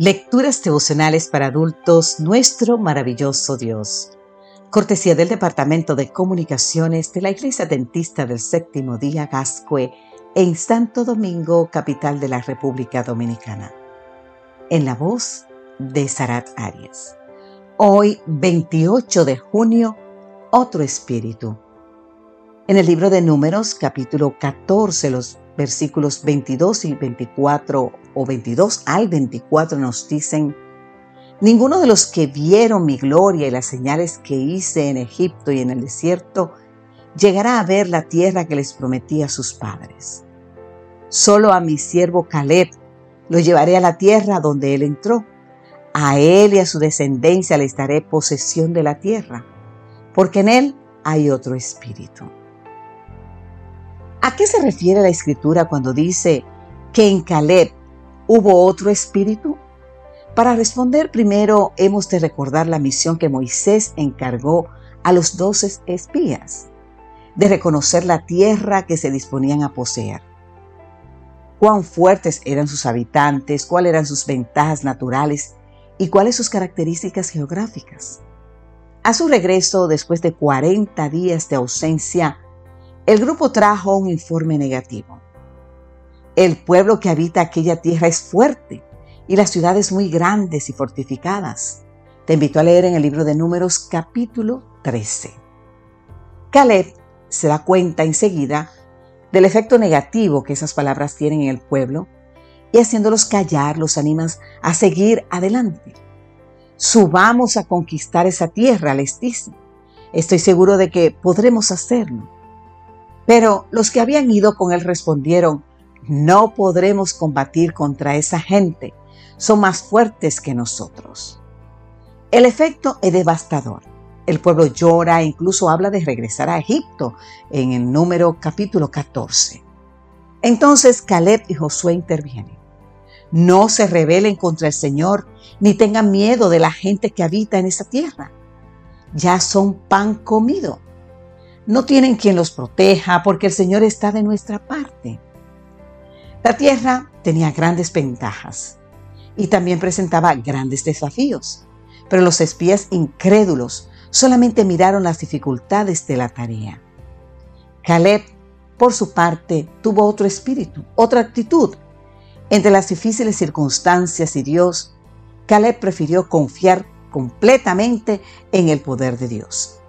Lecturas devocionales para adultos, nuestro maravilloso Dios. Cortesía del Departamento de Comunicaciones de la Iglesia Dentista del Séptimo Día Gascue en Santo Domingo, capital de la República Dominicana. En la voz de Sarat Arias. Hoy, 28 de junio, otro espíritu. En el libro de Números, capítulo 14, los versículos 22 y 24 o 22 al 24 nos dicen, Ninguno de los que vieron mi gloria y las señales que hice en Egipto y en el desierto llegará a ver la tierra que les prometí a sus padres. Solo a mi siervo Caleb lo llevaré a la tierra donde él entró. A él y a su descendencia les daré posesión de la tierra, porque en él hay otro espíritu. ¿A qué se refiere la escritura cuando dice que en Caleb hubo otro espíritu? Para responder primero hemos de recordar la misión que Moisés encargó a los doce espías, de reconocer la tierra que se disponían a poseer. Cuán fuertes eran sus habitantes, cuáles eran sus ventajas naturales y cuáles sus características geográficas. A su regreso, después de 40 días de ausencia, el grupo trajo un informe negativo. El pueblo que habita aquella tierra es fuerte y las ciudades muy grandes y fortificadas. Te invito a leer en el libro de Números capítulo 13. Caleb se da cuenta enseguida del efecto negativo que esas palabras tienen en el pueblo y haciéndolos callar los animas a seguir adelante. Subamos a conquistar esa tierra, les dice. Estoy seguro de que podremos hacerlo. Pero los que habían ido con él respondieron, no podremos combatir contra esa gente, son más fuertes que nosotros. El efecto es devastador. El pueblo llora e incluso habla de regresar a Egipto en el número capítulo 14. Entonces Caleb y Josué intervienen. No se rebelen contra el Señor ni tengan miedo de la gente que habita en esa tierra. Ya son pan comido no tienen quien los proteja porque el Señor está de nuestra parte. La tierra tenía grandes ventajas y también presentaba grandes desafíos, pero los espías incrédulos solamente miraron las dificultades de la tarea. Caleb, por su parte, tuvo otro espíritu, otra actitud. Entre las difíciles circunstancias y Dios, Caleb prefirió confiar completamente en el poder de Dios.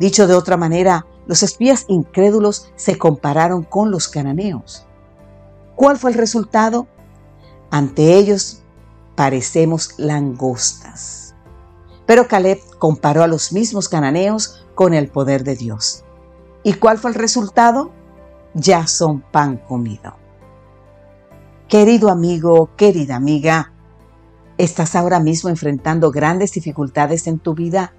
Dicho de otra manera, los espías incrédulos se compararon con los cananeos. ¿Cuál fue el resultado? Ante ellos parecemos langostas. Pero Caleb comparó a los mismos cananeos con el poder de Dios. ¿Y cuál fue el resultado? Ya son pan comido. Querido amigo, querida amiga, ¿estás ahora mismo enfrentando grandes dificultades en tu vida?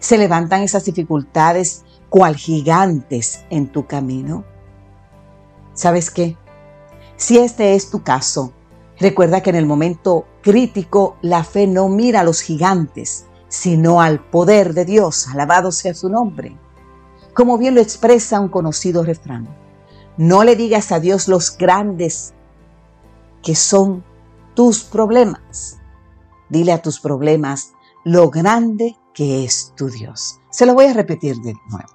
se levantan esas dificultades cual gigantes en tu camino? ¿Sabes qué? Si este es tu caso, recuerda que en el momento crítico la fe no mira a los gigantes, sino al poder de Dios, alabado sea su nombre. Como bien lo expresa un conocido refrán, no le digas a Dios los grandes que son tus problemas. Dile a tus problemas lo grande que es tu Dios. Se lo voy a repetir de nuevo.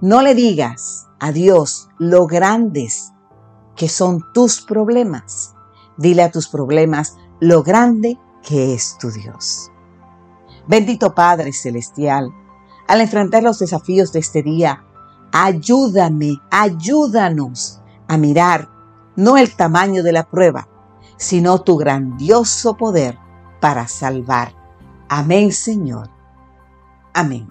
No le digas a Dios lo grandes que son tus problemas. Dile a tus problemas lo grande que es tu Dios. Bendito Padre Celestial, al enfrentar los desafíos de este día, ayúdame, ayúdanos a mirar no el tamaño de la prueba, sino tu grandioso poder para salvar Amén, Señor. Amén.